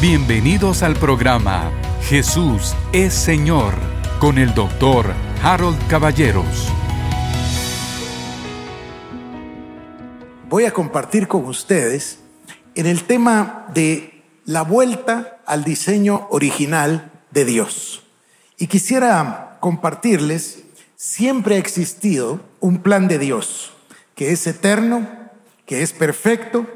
Bienvenidos al programa Jesús es Señor con el doctor Harold Caballeros. Voy a compartir con ustedes en el tema de la vuelta al diseño original de Dios. Y quisiera compartirles, siempre ha existido un plan de Dios que es eterno, que es perfecto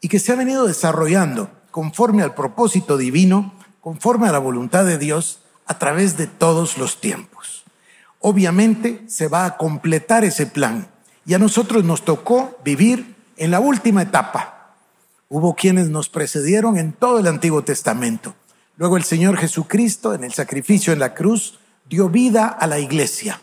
y que se ha venido desarrollando conforme al propósito divino, conforme a la voluntad de Dios a través de todos los tiempos. Obviamente se va a completar ese plan y a nosotros nos tocó vivir en la última etapa. Hubo quienes nos precedieron en todo el Antiguo Testamento. Luego el Señor Jesucristo en el sacrificio en la cruz dio vida a la iglesia.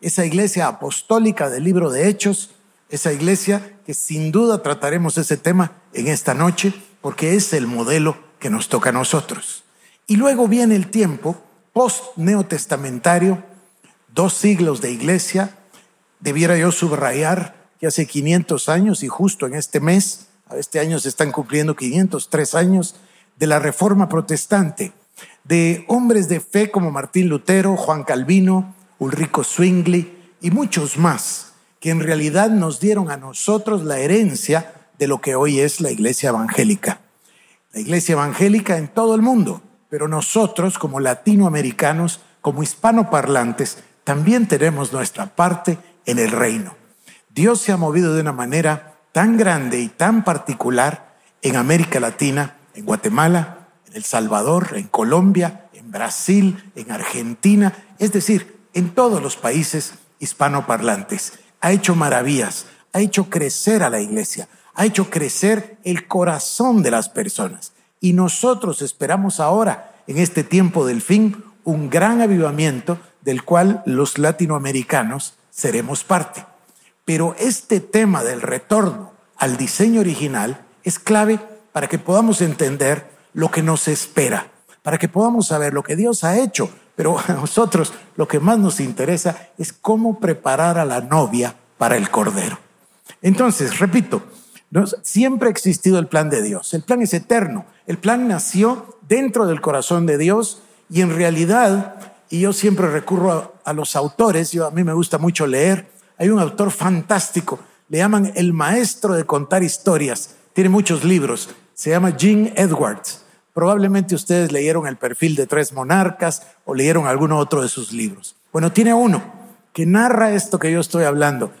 Esa iglesia apostólica del libro de Hechos, esa iglesia que sin duda trataremos ese tema en esta noche, porque es el modelo que nos toca a nosotros. Y luego viene el tiempo post-neotestamentario, dos siglos de iglesia, debiera yo subrayar que hace 500 años y justo en este mes, este año se están cumpliendo 503 años de la reforma protestante, de hombres de fe como Martín Lutero, Juan Calvino, Ulrico Zwingli y muchos más, que en realidad nos dieron a nosotros la herencia de lo que hoy es la iglesia evangélica. La iglesia evangélica en todo el mundo, pero nosotros como latinoamericanos, como hispanoparlantes, también tenemos nuestra parte en el reino. Dios se ha movido de una manera tan grande y tan particular en América Latina, en Guatemala, en El Salvador, en Colombia, en Brasil, en Argentina, es decir, en todos los países hispanoparlantes. Ha hecho maravillas, ha hecho crecer a la iglesia, ha hecho crecer el corazón de las personas. Y nosotros esperamos ahora, en este tiempo del fin, un gran avivamiento del cual los latinoamericanos seremos parte. Pero este tema del retorno al diseño original es clave para que podamos entender lo que nos espera, para que podamos saber lo que Dios ha hecho. Pero a nosotros lo que más nos interesa es cómo preparar a la novia para el cordero. Entonces, repito, Siempre ha existido el plan de Dios. El plan es eterno. El plan nació dentro del corazón de Dios y en realidad, y yo siempre recurro a, los autores, yo, a mí me gusta mucho leer, hay un autor fantástico, le llaman el maestro de contar historias, tiene muchos libros, se llama Gene Edwards. Probablemente ustedes leyeron el perfil de tres monarcas o leyeron alguno otro de sus libros. Bueno, tiene uno que narra esto que yo estoy hablando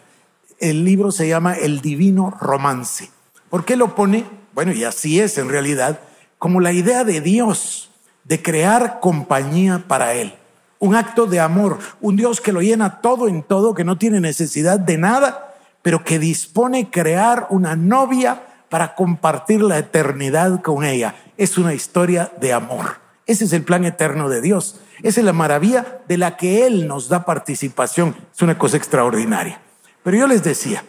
el libro se llama El Divino Romance. ¿Por qué lo pone? Bueno, y así es en realidad, como la idea de Dios de crear compañía para Él. Un acto de amor, un Dios que lo llena todo en todo, que no tiene necesidad de nada, pero que dispone crear una novia para compartir la eternidad con ella. Es una historia de amor. Ese es el plan eterno de Dios. Esa es la maravilla de la que Él nos da participación. Es una cosa extraordinaria. Pero yo les decía,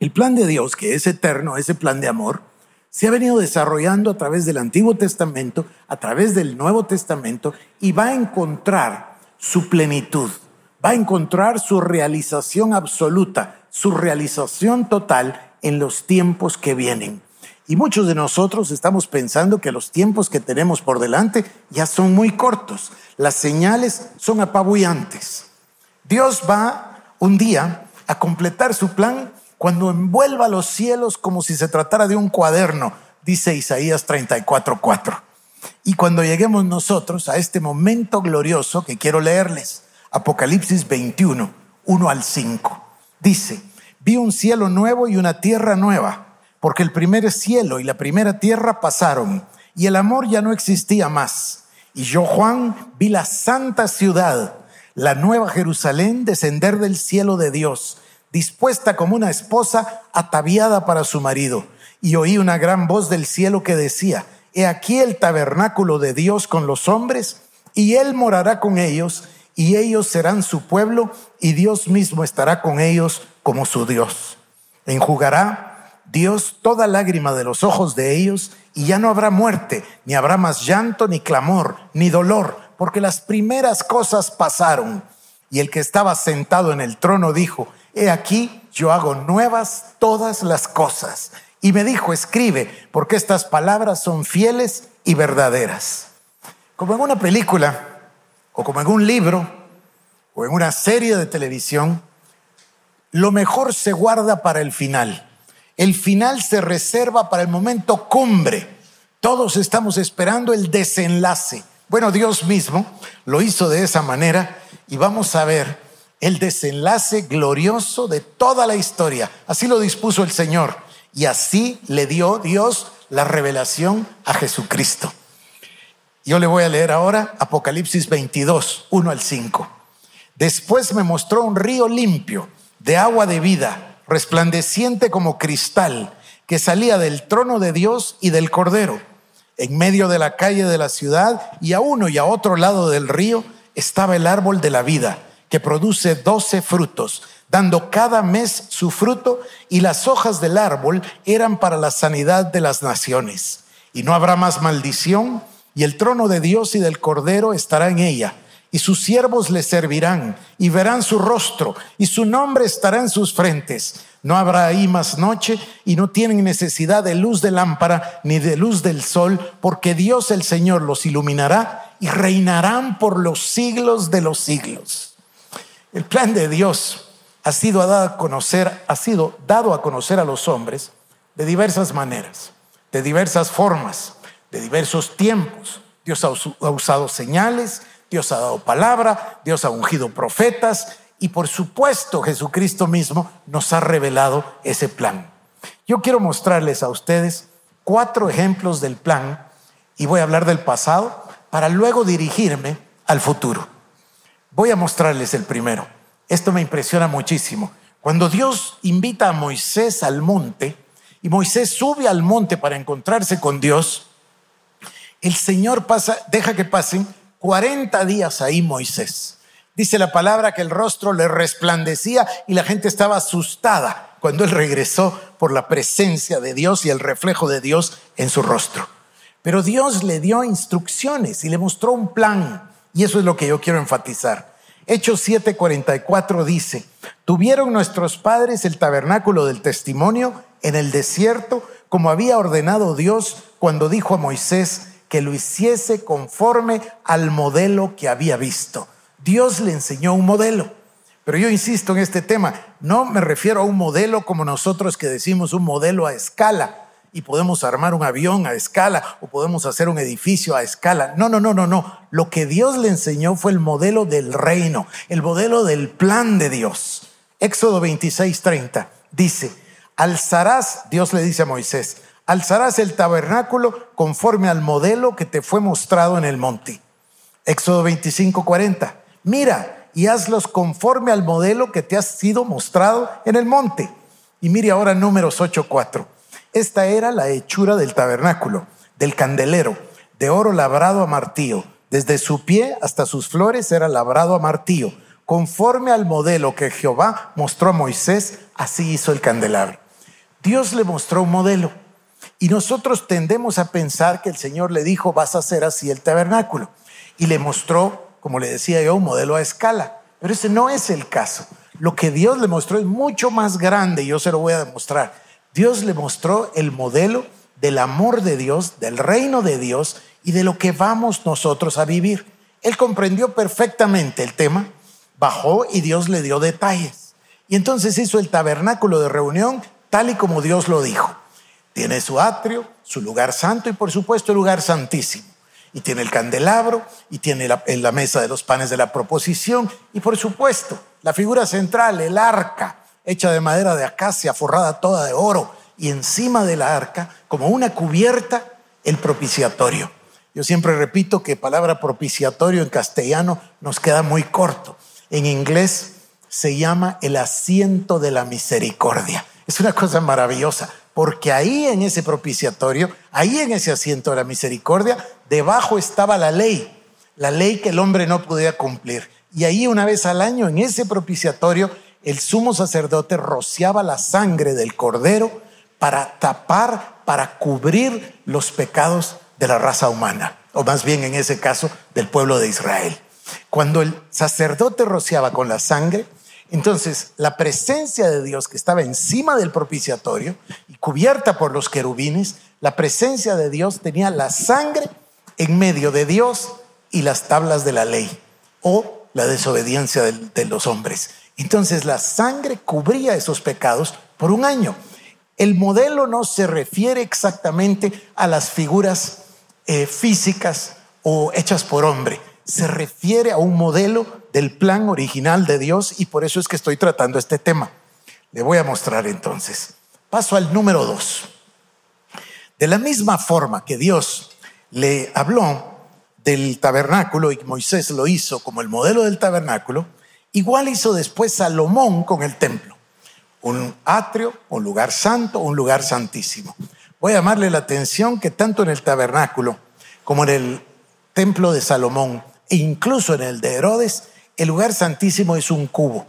el plan de Dios, que es eterno, ese plan de amor, se ha venido desarrollando a través del Antiguo Testamento, a través del Nuevo Testamento, y va a encontrar su plenitud, va a encontrar su realización absoluta, su realización total en los tiempos que vienen. Y muchos de nosotros estamos pensando que los tiempos que tenemos por delante ya son muy cortos. Las señales son apabullantes. Dios va un día a completar su plan cuando envuelva los cielos como si se tratara de un cuaderno, dice Isaías 34:4. Y cuando lleguemos nosotros a este momento glorioso que quiero leerles, Apocalipsis 21, 1 al 5, dice, vi un cielo nuevo y una tierra nueva, porque el primer cielo y la primera tierra pasaron, y el amor ya no existía más. Y yo, Juan, vi la santa ciudad la nueva Jerusalén descender del cielo de Dios, dispuesta como una esposa ataviada para su marido. Y oí una gran voz del cielo que decía, He aquí el tabernáculo de Dios con los hombres, y Él morará con ellos, y ellos serán su pueblo, y Dios mismo estará con ellos como su Dios. Enjugará Dios toda lágrima de los ojos de ellos, y ya no habrá muerte, ni habrá más llanto, ni clamor, ni dolor porque las primeras cosas pasaron. Y el que estaba sentado en el trono dijo, he aquí, yo hago nuevas todas las cosas. Y me dijo, escribe, porque estas palabras son fieles y verdaderas. Como en una película, o como en un libro, o en una serie de televisión, lo mejor se guarda para el final. El final se reserva para el momento cumbre. Todos estamos esperando el desenlace. Bueno, Dios mismo lo hizo de esa manera y vamos a ver el desenlace glorioso de toda la historia. Así lo dispuso el Señor y así le dio Dios la revelación a Jesucristo. Yo le voy a leer ahora Apocalipsis 22, 1 al 5. Después me mostró un río limpio de agua de vida, resplandeciente como cristal, que salía del trono de Dios y del Cordero. En medio de la calle de la ciudad y a uno y a otro lado del río estaba el árbol de la vida, que produce doce frutos, dando cada mes su fruto, y las hojas del árbol eran para la sanidad de las naciones. Y no habrá más maldición, y el trono de Dios y del Cordero estará en ella y sus siervos le servirán y verán su rostro y su nombre estará en sus frentes. No habrá ahí más noche y no tienen necesidad de luz de lámpara ni de luz del sol, porque Dios el Señor los iluminará y reinarán por los siglos de los siglos. El plan de Dios ha sido dado a conocer, ha sido dado a conocer a los hombres de diversas maneras, de diversas formas, de diversos tiempos. Dios ha usado señales, Dios ha dado palabra, Dios ha ungido profetas y por supuesto Jesucristo mismo nos ha revelado ese plan. Yo quiero mostrarles a ustedes cuatro ejemplos del plan y voy a hablar del pasado para luego dirigirme al futuro. Voy a mostrarles el primero. Esto me impresiona muchísimo. Cuando Dios invita a Moisés al monte y Moisés sube al monte para encontrarse con Dios, el Señor pasa, deja que pasen 40 días ahí Moisés. Dice la palabra que el rostro le resplandecía y la gente estaba asustada cuando él regresó por la presencia de Dios y el reflejo de Dios en su rostro. Pero Dios le dio instrucciones y le mostró un plan. Y eso es lo que yo quiero enfatizar. Hechos 7:44 dice, tuvieron nuestros padres el tabernáculo del testimonio en el desierto, como había ordenado Dios cuando dijo a Moisés, que lo hiciese conforme al modelo que había visto. Dios le enseñó un modelo. Pero yo insisto en este tema, no me refiero a un modelo como nosotros que decimos un modelo a escala y podemos armar un avión a escala o podemos hacer un edificio a escala. No, no, no, no, no. Lo que Dios le enseñó fue el modelo del reino, el modelo del plan de Dios. Éxodo 26, 30 dice, alzarás, Dios le dice a Moisés, alzarás el tabernáculo conforme al modelo que te fue mostrado en el monte. Éxodo 25, 40. Mira y hazlos conforme al modelo que te ha sido mostrado en el monte. Y mire ahora números 8, 4. Esta era la hechura del tabernáculo, del candelero, de oro labrado a martillo. Desde su pie hasta sus flores era labrado a martillo. Conforme al modelo que Jehová mostró a Moisés, así hizo el candelabro. Dios le mostró un modelo y nosotros tendemos a pensar que el Señor le dijo, vas a hacer así el tabernáculo. Y le mostró, como le decía yo, un modelo a escala. Pero ese no es el caso. Lo que Dios le mostró es mucho más grande y yo se lo voy a demostrar. Dios le mostró el modelo del amor de Dios, del reino de Dios y de lo que vamos nosotros a vivir. Él comprendió perfectamente el tema, bajó y Dios le dio detalles. Y entonces hizo el tabernáculo de reunión tal y como Dios lo dijo. Tiene su atrio, su lugar santo y por supuesto el lugar santísimo. Y tiene el candelabro y tiene la, la mesa de los panes de la proposición y por supuesto la figura central, el arca, hecha de madera de acacia, forrada toda de oro y encima de la arca, como una cubierta, el propiciatorio. Yo siempre repito que palabra propiciatorio en castellano nos queda muy corto. En inglés se llama el asiento de la misericordia. Es una cosa maravillosa porque ahí en ese propiciatorio, ahí en ese asiento de la misericordia, debajo estaba la ley, la ley que el hombre no podía cumplir. Y ahí una vez al año, en ese propiciatorio, el sumo sacerdote rociaba la sangre del cordero para tapar, para cubrir los pecados de la raza humana, o más bien en ese caso del pueblo de Israel. Cuando el sacerdote rociaba con la sangre, entonces, la presencia de Dios que estaba encima del propiciatorio y cubierta por los querubines, la presencia de Dios tenía la sangre en medio de Dios y las tablas de la ley o la desobediencia de, los hombres. Entonces la sangre cubría esos pecados por un año. El modelo no se refiere exactamente a las figuras eh, físicas o hechas por hombre, se refiere a un modelo del plan original de Dios y por eso es que estoy tratando este tema. Le voy a mostrar entonces. Paso al número dos. De la misma forma que Dios le habló del tabernáculo y Moisés lo hizo como el modelo del tabernáculo, igual hizo después Salomón con el templo. Un atrio, un lugar santo, un lugar santísimo. Voy a llamarle la atención que tanto en el tabernáculo como en el templo de Salomón e incluso en el de Herodes, el lugar santísimo es un cubo.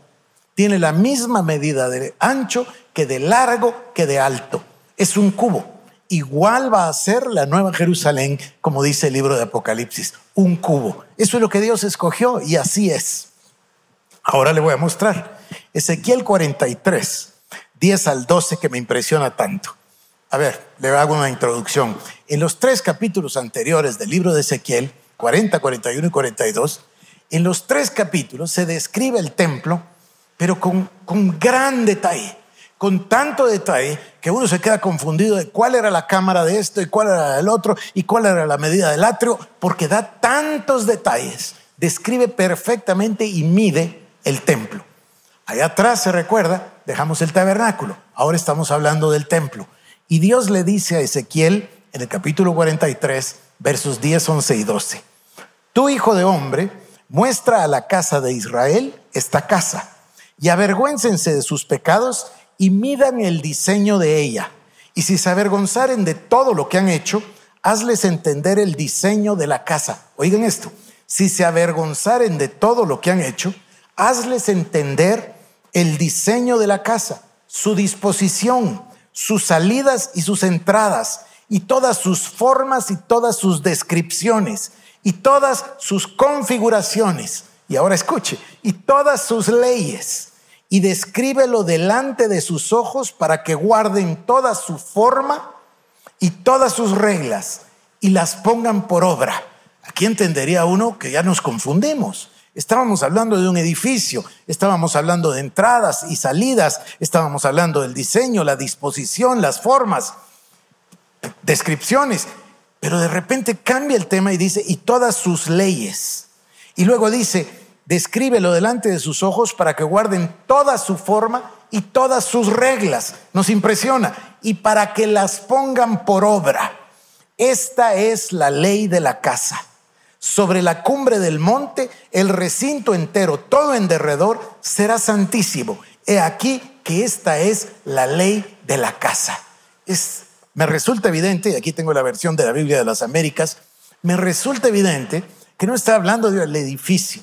Tiene la misma medida de ancho que de largo que de alto. Es un cubo. Igual va a ser la nueva Jerusalén, como dice el libro de Apocalipsis, un cubo. Eso es lo que Dios escogió y así es. Ahora le voy a mostrar. Ezequiel 43, 10 al 12, que me impresiona tanto. A ver, le hago una introducción. En los tres capítulos anteriores del libro de Ezequiel, 40, 41 y 42, en los tres capítulos se describe el templo, pero con, con gran detalle, con tanto detalle que uno se queda confundido de cuál era la cámara de esto y cuál era del otro y cuál era la medida del atrio, porque da tantos detalles, describe perfectamente y mide el templo. Allá atrás se recuerda, dejamos el tabernáculo, ahora estamos hablando del templo. Y Dios le dice a Ezequiel en el capítulo 43, versos 10, 11 y 12, tu hijo de hombre muestra a la casa de Israel esta casa y avergüéncense de sus pecados y midan el diseño de ella. Y si se avergonzaren de todo lo que han hecho, hazles entender el diseño de la casa. Oigan esto, si se avergonzaren de todo lo que han hecho, hazles entender el diseño de la casa, su disposición, sus salidas y sus entradas, y todas sus formas y todas sus descripciones, y todas sus configuraciones. Y ahora escuche, y todas sus leyes, y descríbelo delante de sus ojos para que guarden toda su forma y todas sus reglas, y las pongan por obra. Aquí entendería uno que ya nos confundimos. Estábamos hablando de un edificio, estábamos hablando de entradas y salidas, estábamos hablando del diseño, la disposición, las formas, descripciones, pero de repente cambia el tema y dice, y todas sus leyes. Y luego dice, descríbelo delante de sus ojos para que guarden toda su forma y todas sus reglas. Nos impresiona. Y para que las pongan por obra. Esta es la ley de la casa sobre la cumbre del monte, el recinto entero, todo en derredor, será santísimo. He aquí que esta es la ley de la casa. Es, me resulta evidente, y aquí tengo la versión de la Biblia de las Américas, me resulta evidente que no está hablando del edificio,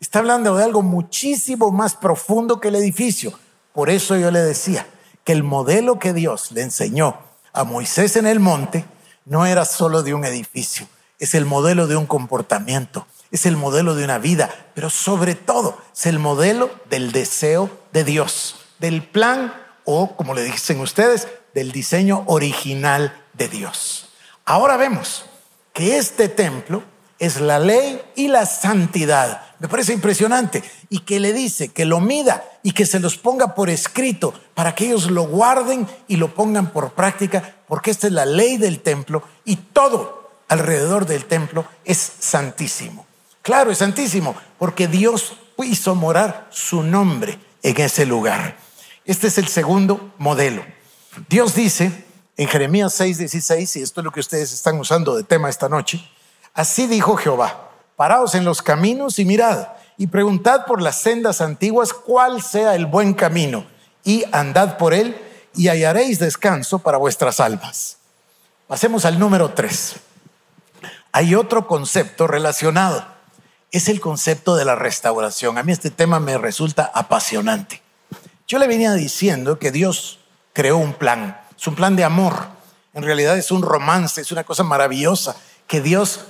está hablando de algo muchísimo más profundo que el edificio. Por eso yo le decía que el modelo que Dios le enseñó a Moisés en el monte no era solo de un edificio, es el modelo de un comportamiento, es el modelo de una vida, pero sobre todo es el modelo del deseo de Dios, del plan o, como le dicen ustedes, del diseño original de Dios. Ahora vemos que este templo es la ley y la santidad. Me parece impresionante. Y que le dice que lo mida y que se los ponga por escrito para que ellos lo guarden y lo pongan por práctica, porque esta es la ley del templo y todo alrededor del templo es santísimo. Claro, es santísimo, porque Dios hizo morar su nombre en ese lugar. Este es el segundo modelo. Dios dice en Jeremías 6:16, y esto es lo que ustedes están usando de tema esta noche, así dijo Jehová, paraos en los caminos y mirad, y preguntad por las sendas antiguas cuál sea el buen camino, y andad por él, y hallaréis descanso para vuestras almas. Pasemos al número 3 hay otro concepto relacionado. Es el concepto de la restauración. A mí este tema me resulta apasionante. Yo le venía diciendo que Dios creó un plan. Es un plan de amor. En realidad es un romance, es una cosa maravillosa que Dios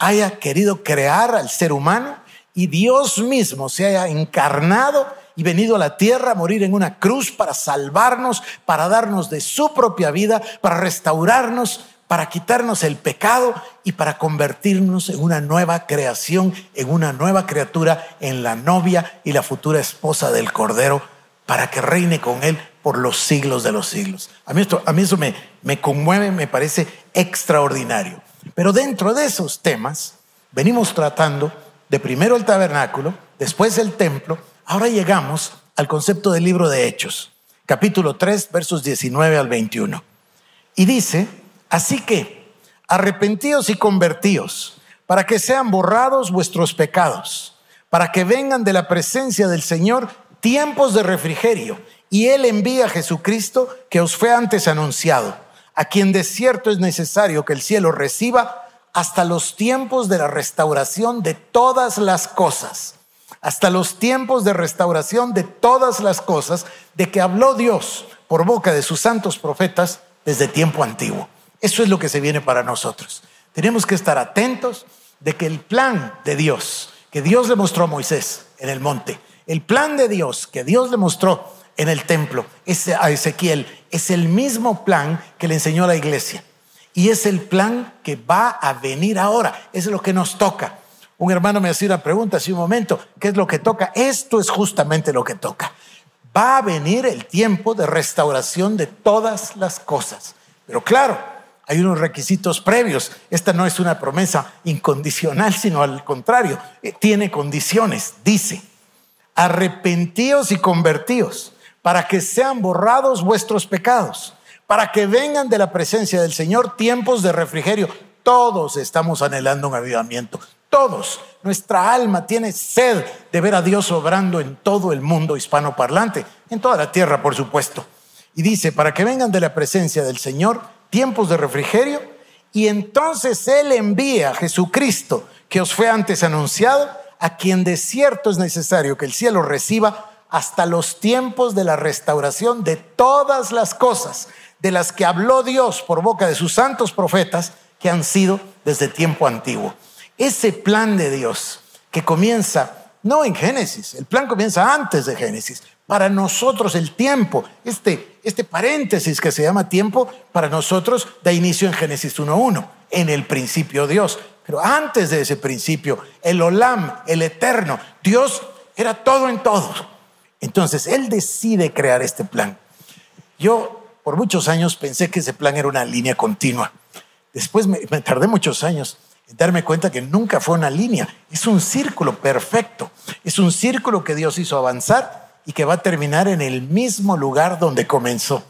haya querido crear al ser humano y Dios mismo se haya encarnado y venido a la tierra a morir en una cruz para salvarnos, para darnos de su propia vida, para restaurarnos, para quitarnos el pecado y para convertirnos en una nueva creación, en una nueva criatura, en la novia y la futura esposa del Cordero, para que reine con Él por los siglos de los siglos. A mí, esto, a mí eso me, me conmueve, me parece extraordinario. Pero dentro de esos temas, venimos tratando de primero el tabernáculo, después el templo, ahora llegamos al concepto del libro de Hechos, capítulo 3, versos 19 al 21. Y dice, así que, arrepentíos y convertíos, para que sean borrados vuestros pecados, para que vengan de la presencia del Señor tiempos de refrigerio y Él envía a Jesucristo que os fue antes anunciado, a quien de cierto es necesario que el cielo reciba hasta los tiempos de la restauración de todas las cosas, hasta los tiempos de restauración de todas las cosas de que habló Dios por boca de sus santos profetas desde tiempo antiguo. Eso es lo que se viene para nosotros. Tenemos que estar atentos de que el plan de Dios, que Dios le mostró a Moisés en el monte, el plan de Dios que Dios le mostró en el templo, a Ezequiel, es el mismo plan que le enseñó la iglesia. Y es el plan que va a venir ahora. Es lo que nos toca. Un hermano me hacía una pregunta hace un momento, ¿qué es lo que toca? Esto es justamente lo que toca. Va a venir el tiempo de restauración de todas las cosas. Pero claro, hay unos requisitos previos. Esta no es una promesa incondicional, sino al contrario, eh, tiene condiciones. Dice, arrepentíos y convertíos para que sean borrados vuestros pecados, para que vengan de la presencia del Señor tiempos de refrigerio. Todos estamos anhelando un avivamiento, todos. Nuestra alma tiene sed de ver a Dios obrando en todo el mundo hispanoparlante, en toda la tierra, por supuesto. Y dice, para que vengan de la presencia del Señor tiempos de refrigerio, y entonces Él envía a Jesucristo, que os fue antes anunciado, a quien de cierto es necesario que el cielo reciba hasta los tiempos de la restauración de todas las cosas de las que habló Dios por boca de sus santos profetas que han sido desde tiempo antiguo. Ese plan de Dios que comienza no en Génesis, el plan comienza antes de Génesis. Para nosotros el tiempo, este, este paréntesis que se llama tiempo, para nosotros da inicio en Génesis 1.1, en el principio Dios. Pero antes de ese principio, el Olam, el eterno, Dios era todo en todo. Entonces, él decide crear este plan. Yo por muchos años pensé que ese plan era una línea continua. Después me, tardé muchos años en darme cuenta que nunca fue una línea, es un círculo perfecto, es un círculo que Dios hizo avanzar y que va a terminar en el mismo lugar donde comenzó.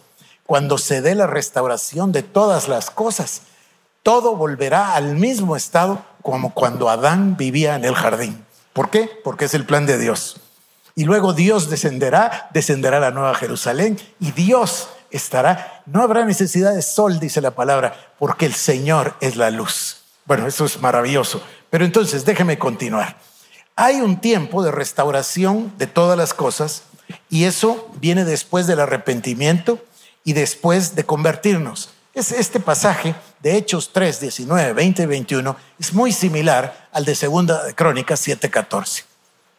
Cuando se dé la restauración de todas las cosas, todo volverá al mismo estado como cuando Adán vivía en el jardín. ¿Por qué? Porque es el plan de Dios. Y luego Dios descenderá, descenderá la nueva Jerusalén y Dios estará. No habrá necesidad de sol, dice la palabra, porque el Señor es la luz. Bueno, eso es maravilloso. Pero entonces déjeme continuar. Hay un tiempo de restauración de todas las cosas y eso viene después del arrepentimiento y después de convertirnos. Es este pasaje de Hechos 3, 19, 20 y 21 es muy similar al de Segunda Crónicas 7, 14.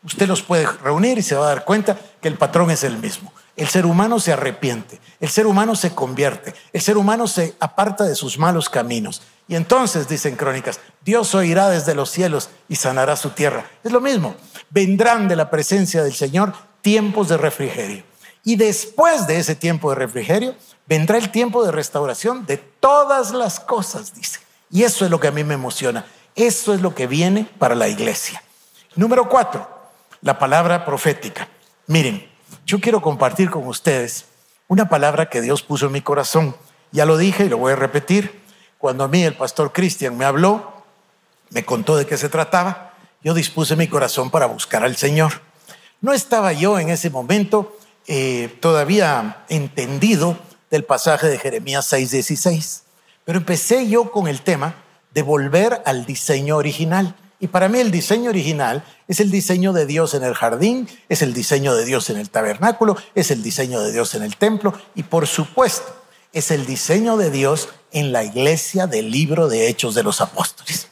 Usted los puede reunir y se va a dar cuenta que el patrón es el mismo. El ser humano se arrepiente, el ser humano se convierte, el ser humano se aparta de sus malos caminos. Y entonces, dicen crónicas, Dios oirá desde los cielos y sanará su tierra. Es lo mismo, vendrán de la presencia del Señor tiempos de refrigerio. Y después de ese tiempo de refrigerio, vendrá el tiempo de restauración de todas las cosas, dice. Y eso es lo que a mí me emociona. Eso es lo que viene para la iglesia. Número cuatro, la palabra profética. Miren, yo quiero compartir con ustedes una palabra que Dios puso en mi corazón. Ya lo dije y lo voy a repetir. Cuando a mí el pastor Cristian me habló, me contó de qué se trataba, yo dispuse mi corazón para buscar al Señor. No estaba yo en ese momento eh, todavía entendido del pasaje de Jeremías 6:16, pero empecé yo con el tema de volver al diseño original. Y para mí el diseño original es el diseño de Dios en el jardín, es el diseño de Dios en el tabernáculo, es el diseño de Dios en el templo y por supuesto es el diseño de Dios en la iglesia del libro de Hechos de los Apóstoles.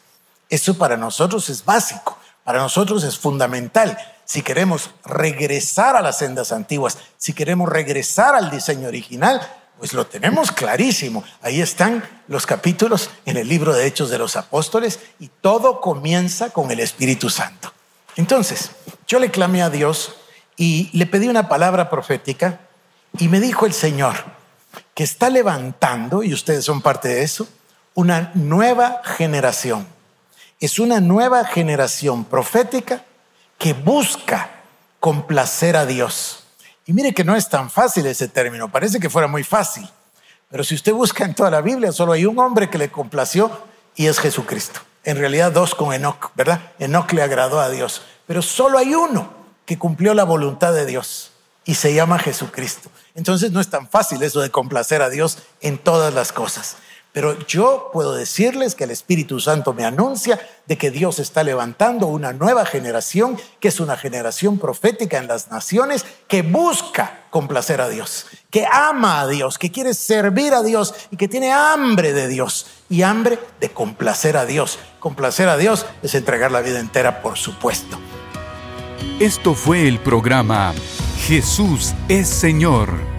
Eso para nosotros es básico, para nosotros es fundamental. Si queremos regresar a las sendas antiguas, si queremos regresar al diseño original, Pues lo tenemos clarísimo. Ahí están los capítulos en el libro de Hechos de los Apóstoles y todo comienza con el Espíritu Santo. Entonces, yo le clamé a Dios y le pedí una palabra profética y me dijo el Señor que está levantando, y ustedes son parte de eso, una nueva generación. Es una nueva generación profética que busca complacer a Dios. Y mire que no es tan fácil ese término, parece que fuera muy fácil. Pero si usted busca en toda la Biblia, solo hay un hombre que le complació y es Jesucristo. En realidad dos con Enoch, ¿verdad? Enoch le agradó a Dios. Pero solo hay uno que cumplió la voluntad de Dios y se llama Jesucristo. Entonces no es tan fácil eso de complacer a Dios en todas las cosas. Pero yo puedo decirles que el Espíritu Santo me anuncia de que Dios está levantando una nueva generación, que es una generación profética en las naciones, que busca complacer a Dios, que ama a Dios, que quiere servir a Dios y que tiene hambre de Dios y hambre de complacer a Dios. Complacer a Dios es entregar la vida entera, por supuesto. Esto fue el programa Jesús es Señor